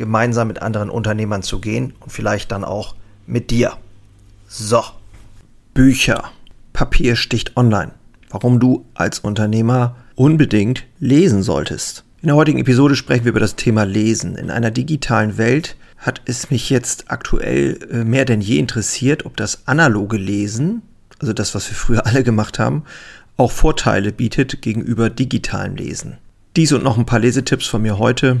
gemeinsam mit anderen Unternehmern zu gehen und vielleicht dann auch mit dir. So, Bücher. Papier sticht online. Warum du als Unternehmer unbedingt lesen solltest. In der heutigen Episode sprechen wir über das Thema Lesen. In einer digitalen Welt hat es mich jetzt aktuell äh, mehr denn je interessiert, ob das analoge Lesen, also das, was wir früher alle gemacht haben, auch Vorteile bietet gegenüber digitalem Lesen. Dies und noch ein paar Lesetipps von mir heute.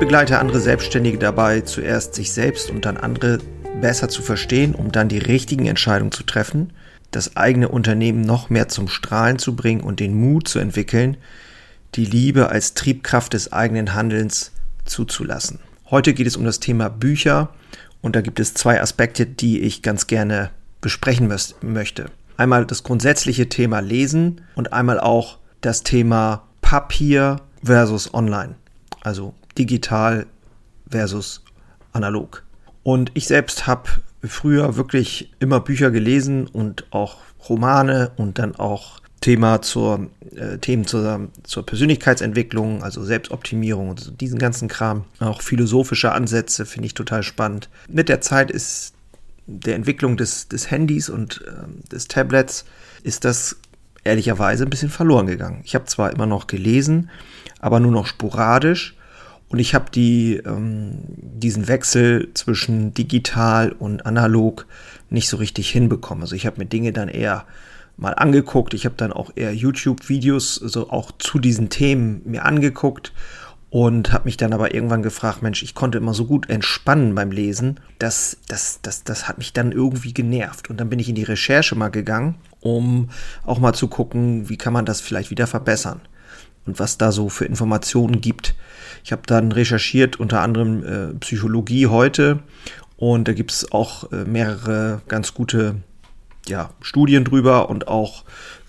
Begleite andere Selbstständige dabei, zuerst sich selbst und dann andere besser zu verstehen, um dann die richtigen Entscheidungen zu treffen, das eigene Unternehmen noch mehr zum Strahlen zu bringen und den Mut zu entwickeln, die Liebe als Triebkraft des eigenen Handelns zuzulassen. Heute geht es um das Thema Bücher und da gibt es zwei Aspekte, die ich ganz gerne besprechen möchte. Einmal das grundsätzliche Thema Lesen und einmal auch das Thema Papier versus Online. Also digital versus analog. Und ich selbst habe früher wirklich immer Bücher gelesen und auch Romane und dann auch Thema zur, äh, Themen zur, zur Persönlichkeitsentwicklung, also Selbstoptimierung und so diesen ganzen Kram. Auch philosophische Ansätze finde ich total spannend. Mit der Zeit ist der Entwicklung des, des Handys und äh, des Tablets ist das ehrlicherweise ein bisschen verloren gegangen. Ich habe zwar immer noch gelesen, aber nur noch sporadisch und ich habe die, ähm, diesen Wechsel zwischen digital und analog nicht so richtig hinbekommen. Also ich habe mir Dinge dann eher mal angeguckt. Ich habe dann auch eher YouTube-Videos so auch zu diesen Themen mir angeguckt und habe mich dann aber irgendwann gefragt, Mensch, ich konnte immer so gut entspannen beim Lesen, das, das, das, das hat mich dann irgendwie genervt. Und dann bin ich in die Recherche mal gegangen, um auch mal zu gucken, wie kann man das vielleicht wieder verbessern und was da so für Informationen gibt. Ich habe dann recherchiert, unter anderem äh, Psychologie heute und da gibt es auch äh, mehrere ganz gute ja, Studien drüber und auch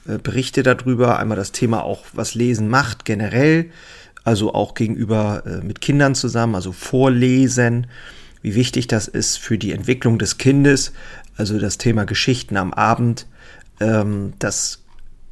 äh, Berichte darüber. Einmal das Thema auch, was Lesen macht generell, also auch gegenüber äh, mit Kindern zusammen, also Vorlesen, wie wichtig das ist für die Entwicklung des Kindes, also das Thema Geschichten am Abend. Ähm, das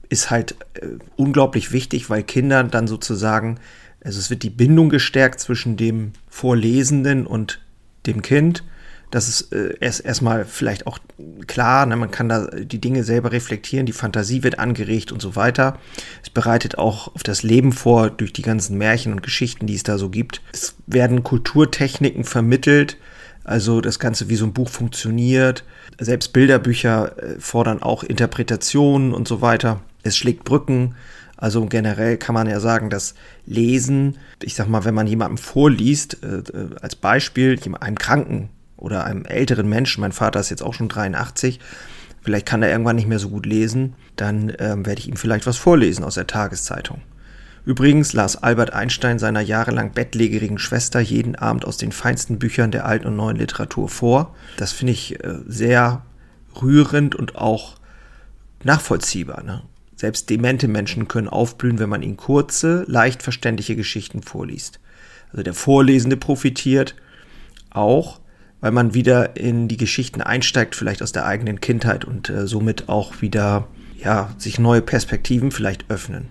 ist halt äh, unglaublich wichtig, weil Kinder dann sozusagen, also es wird die Bindung gestärkt zwischen dem Vorlesenden und dem Kind. Das ist äh, erst erstmal vielleicht auch klar, ne? man kann da die Dinge selber reflektieren, die Fantasie wird angeregt und so weiter. Es bereitet auch auf das Leben vor durch die ganzen Märchen und Geschichten, die es da so gibt. Es werden Kulturtechniken vermittelt, also das Ganze, wie so ein Buch funktioniert. Selbst Bilderbücher äh, fordern auch Interpretationen und so weiter. Es schlägt Brücken. Also generell kann man ja sagen, dass Lesen, ich sag mal, wenn man jemandem vorliest, äh, äh als Beispiel, einem Kranken oder einem älteren Menschen, mein Vater ist jetzt auch schon 83, vielleicht kann er irgendwann nicht mehr so gut lesen, dann ähm, werde ich ihm vielleicht was vorlesen aus der Tageszeitung. Übrigens las Albert Einstein seiner jahrelang bettlägerigen Schwester jeden Abend aus den feinsten Büchern der alten und neuen Literatur vor. Das finde ich äh, sehr rührend und auch nachvollziehbar. Ne? Selbst demente Menschen können aufblühen, wenn man ihnen kurze, leicht verständliche Geschichten vorliest. Also der Vorlesende profitiert auch, weil man wieder in die Geschichten einsteigt, vielleicht aus der eigenen Kindheit und äh, somit auch wieder ja, sich neue Perspektiven vielleicht öffnen.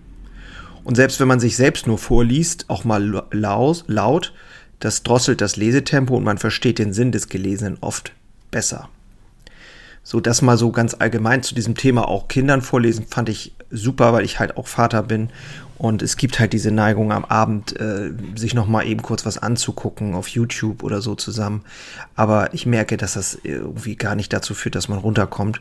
Und selbst wenn man sich selbst nur vorliest, auch mal laut, laut, das drosselt das Lesetempo und man versteht den Sinn des Gelesenen oft besser. So, das mal so ganz allgemein zu diesem Thema auch Kindern vorlesen, fand ich super, weil ich halt auch Vater bin. Und es gibt halt diese Neigung am Abend, äh, sich nochmal eben kurz was anzugucken auf YouTube oder so zusammen. Aber ich merke, dass das irgendwie gar nicht dazu führt, dass man runterkommt.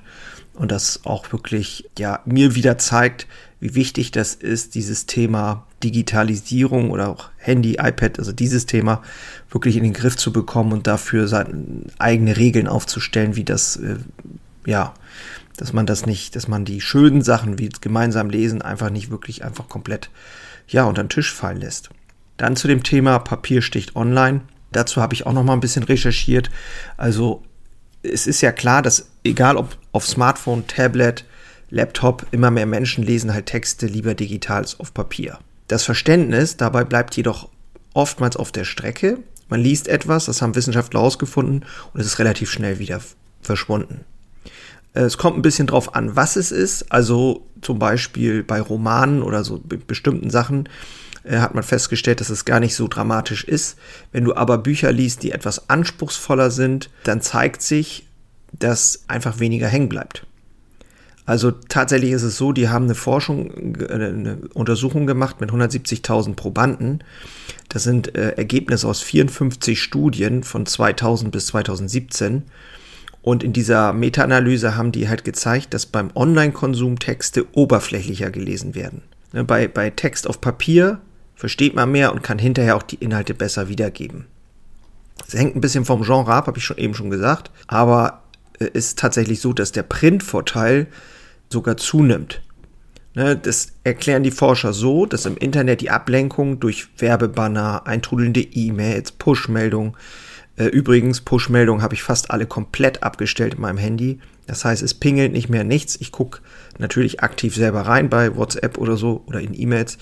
Und das auch wirklich, ja, mir wieder zeigt, wie wichtig das ist, dieses Thema Digitalisierung oder auch Handy, iPad, also dieses Thema wirklich in den Griff zu bekommen und dafür seine eigene Regeln aufzustellen, wie das, äh, ja, dass man das nicht, dass man die schönen Sachen wie gemeinsam lesen einfach nicht wirklich einfach komplett, ja, unter den Tisch fallen lässt. Dann zu dem Thema Papier sticht online. Dazu habe ich auch noch mal ein bisschen recherchiert. Also es ist ja klar, dass egal ob auf Smartphone, Tablet, Laptop, immer mehr Menschen lesen halt Texte lieber digital als auf Papier. Das Verständnis dabei bleibt jedoch oftmals auf der Strecke. Man liest etwas, das haben Wissenschaftler herausgefunden und es ist relativ schnell wieder verschwunden. Es kommt ein bisschen drauf an, was es ist. Also zum Beispiel bei Romanen oder so bestimmten Sachen äh, hat man festgestellt, dass es gar nicht so dramatisch ist. Wenn du aber Bücher liest, die etwas anspruchsvoller sind, dann zeigt sich, dass einfach weniger hängen bleibt. Also tatsächlich ist es so, die haben eine Forschung, äh, eine Untersuchung gemacht mit 170.000 Probanden. Das sind äh, Ergebnisse aus 54 Studien von 2000 bis 2017. Und in dieser Meta-Analyse haben die halt gezeigt, dass beim Online-Konsum Texte oberflächlicher gelesen werden. Ne, bei, bei Text auf Papier versteht man mehr und kann hinterher auch die Inhalte besser wiedergeben. Es hängt ein bisschen vom Genre ab, habe ich schon eben schon gesagt, aber es äh, ist tatsächlich so, dass der Printvorteil sogar zunimmt. Ne, das erklären die Forscher so, dass im Internet die Ablenkung durch Werbebanner, eintrudelnde E-Mails, Push-Meldungen, übrigens, Push-Meldungen habe ich fast alle komplett abgestellt in meinem Handy. Das heißt, es pingelt nicht mehr nichts. Ich gucke natürlich aktiv selber rein bei WhatsApp oder so oder in E-Mails,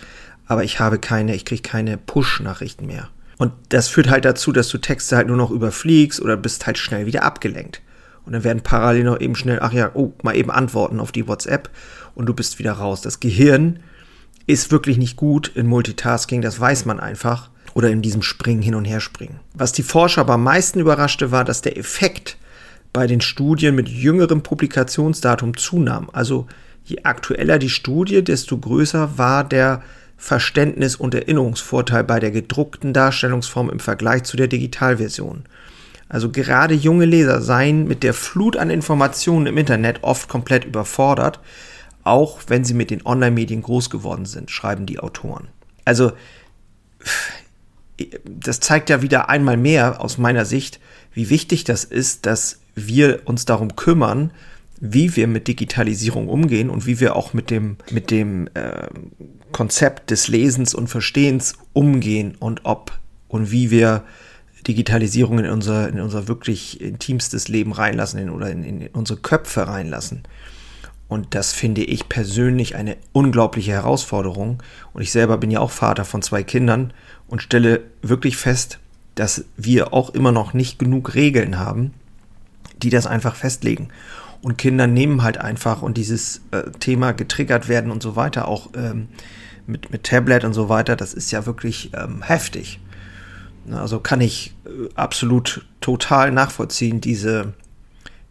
aber ich habe keine, ich kriege keine Push-Nachrichten mehr. Und das führt halt dazu, dass du Texte halt nur noch überfliegst oder bist halt schnell wieder abgelenkt. Und dann werden parallel noch eben schnell, ach ja, oh, mal eben antworten auf die WhatsApp und du bist wieder raus. Das Gehirn ist wirklich nicht gut in Multitasking, das weiß man einfach. Oder in diesem Springen hin und her springen. Was die Forscher aber am meisten überraschte, war, dass der Effekt bei den Studien mit jüngerem Publikationsdatum zunahm. Also je aktueller die Studie, desto größer war der Verständnis- und Erinnerungsvorteil bei der gedruckten Darstellungsform im Vergleich zu der Digitalversion. Also gerade junge Leser seien mit der Flut an Informationen im Internet oft komplett überfordert, auch wenn sie mit den Online-Medien groß geworden sind, schreiben die Autoren. Also das zeigt ja wieder einmal mehr aus meiner Sicht, wie wichtig das ist, dass wir uns darum kümmern, wie wir mit Digitalisierung umgehen und wie wir auch mit dem, mit dem äh, Konzept des Lesens und Verstehens umgehen und ob und wie wir Digitalisierung in unser, in unser wirklich intimstes Leben reinlassen in, oder in, in unsere Köpfe reinlassen. Und das finde ich persönlich eine unglaubliche Herausforderung. Und ich selber bin ja auch Vater von zwei Kindern und stelle wirklich fest, dass wir auch immer noch nicht genug Regeln haben, die das einfach festlegen. Und Kinder nehmen halt einfach und dieses äh, Thema getriggert werden und so weiter, auch ähm, mit, mit Tablet und so weiter, das ist ja wirklich ähm, heftig. Also kann ich äh, absolut total nachvollziehen, diese,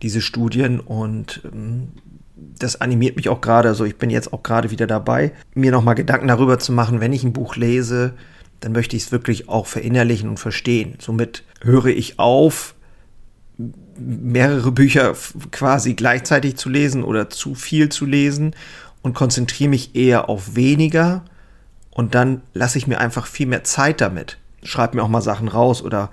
diese Studien und ähm, das animiert mich auch gerade. Also ich bin jetzt auch gerade wieder dabei, mir nochmal Gedanken darüber zu machen, wenn ich ein Buch lese, dann möchte ich es wirklich auch verinnerlichen und verstehen. Somit höre ich auf, mehrere Bücher quasi gleichzeitig zu lesen oder zu viel zu lesen und konzentriere mich eher auf weniger und dann lasse ich mir einfach viel mehr Zeit damit schreibe mir auch mal Sachen raus oder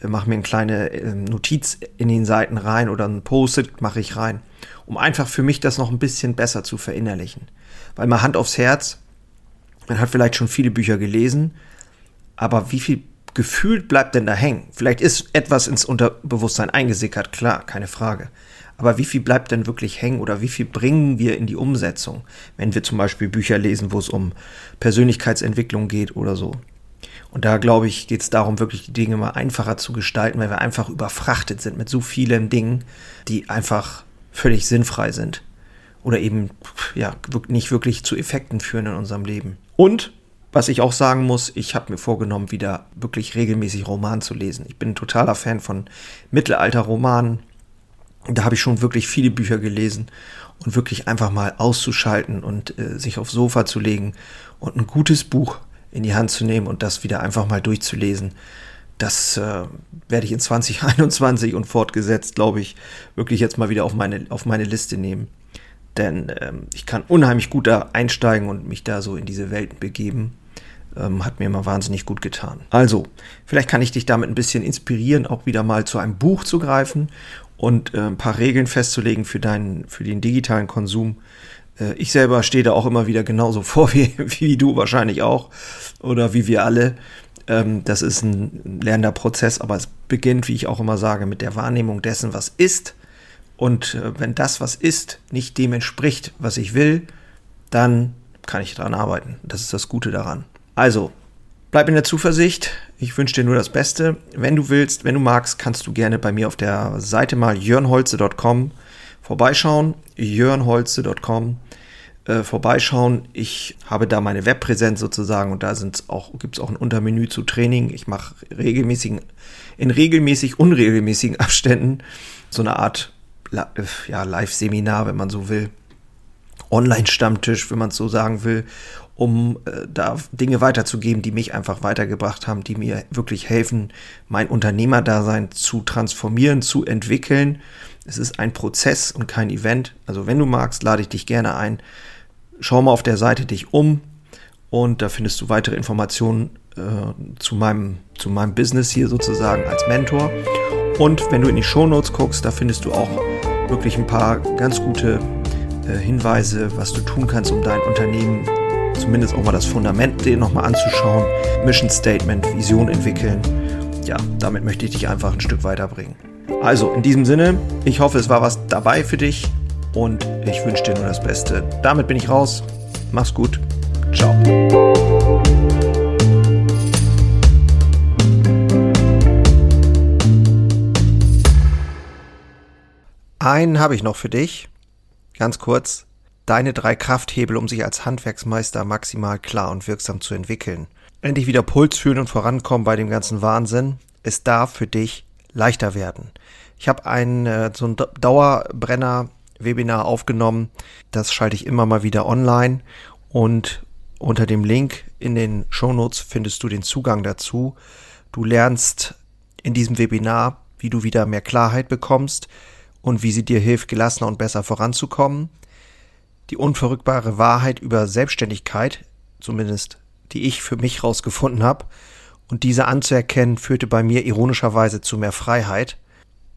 äh, mache mir eine kleine äh, Notiz in den Seiten rein oder ein Post-it mache ich rein, um einfach für mich das noch ein bisschen besser zu verinnerlichen. Weil mal Hand aufs Herz, man hat vielleicht schon viele Bücher gelesen, aber wie viel gefühlt bleibt denn da hängen? Vielleicht ist etwas ins Unterbewusstsein eingesickert, klar, keine Frage. Aber wie viel bleibt denn wirklich hängen oder wie viel bringen wir in die Umsetzung, wenn wir zum Beispiel Bücher lesen, wo es um Persönlichkeitsentwicklung geht oder so? Und da, glaube ich, geht es darum, wirklich die Dinge mal einfacher zu gestalten, weil wir einfach überfrachtet sind mit so vielen Dingen, die einfach völlig sinnfrei sind. Oder eben ja, nicht wirklich zu Effekten führen in unserem Leben. Und was ich auch sagen muss, ich habe mir vorgenommen, wieder wirklich regelmäßig Roman zu lesen. Ich bin ein totaler Fan von Mittelalterromanen. Da habe ich schon wirklich viele Bücher gelesen und wirklich einfach mal auszuschalten und äh, sich aufs Sofa zu legen und ein gutes Buch in die Hand zu nehmen und das wieder einfach mal durchzulesen. Das äh, werde ich in 2021 und fortgesetzt, glaube ich, wirklich jetzt mal wieder auf meine, auf meine Liste nehmen. Denn ähm, ich kann unheimlich gut da einsteigen und mich da so in diese Welten begeben. Ähm, hat mir immer wahnsinnig gut getan. Also, vielleicht kann ich dich damit ein bisschen inspirieren, auch wieder mal zu einem Buch zu greifen und äh, ein paar Regeln festzulegen für deinen, für den digitalen Konsum. Äh, ich selber stehe da auch immer wieder genauso vor wie, wie du wahrscheinlich auch oder wie wir alle. Ähm, das ist ein lernender Prozess, aber es beginnt, wie ich auch immer sage, mit der Wahrnehmung dessen, was ist. Und äh, wenn das, was ist, nicht dem entspricht, was ich will, dann kann ich daran arbeiten. Das ist das Gute daran. Also, bleib in der Zuversicht. Ich wünsche dir nur das Beste. Wenn du willst, wenn du magst, kannst du gerne bei mir auf der Seite mal jörnholze.com vorbeischauen. jörnholze.com äh, vorbeischauen. Ich habe da meine Webpräsenz sozusagen und da auch, gibt es auch ein Untermenü zu Training. Ich mache regelmäßigen, in regelmäßig unregelmäßigen Abständen so eine Art ja, Live-Seminar, wenn man so will. Online-Stammtisch, wenn man es so sagen will, um äh, da Dinge weiterzugeben, die mich einfach weitergebracht haben, die mir wirklich helfen, mein Unternehmerdasein zu transformieren, zu entwickeln. Es ist ein Prozess und kein Event. Also wenn du magst, lade ich dich gerne ein. Schau mal auf der Seite dich um und da findest du weitere Informationen äh, zu, meinem, zu meinem Business hier sozusagen als Mentor. Und wenn du in die Shownotes guckst, da findest du auch wirklich ein paar ganz gute äh, Hinweise, was du tun kannst, um dein Unternehmen zumindest auch mal das Fundament dir nochmal anzuschauen. Mission Statement, Vision entwickeln. Ja, damit möchte ich dich einfach ein Stück weiterbringen. Also in diesem Sinne, ich hoffe, es war was dabei für dich und ich wünsche dir nur das Beste. Damit bin ich raus. Mach's gut. Ciao. Einen habe ich noch für dich. Ganz kurz. Deine drei Krafthebel, um sich als Handwerksmeister maximal klar und wirksam zu entwickeln. Endlich wieder Puls fühlen und vorankommen bei dem ganzen Wahnsinn. Es darf für dich leichter werden. Ich habe ein äh, so ein Dauerbrenner Webinar aufgenommen. Das schalte ich immer mal wieder online und unter dem Link in den Shownotes findest du den Zugang dazu. Du lernst in diesem Webinar, wie du wieder mehr Klarheit bekommst und wie sie dir hilft, gelassener und besser voranzukommen. Die unverrückbare Wahrheit über Selbstständigkeit, zumindest die ich für mich rausgefunden habe, und diese anzuerkennen, führte bei mir ironischerweise zu mehr Freiheit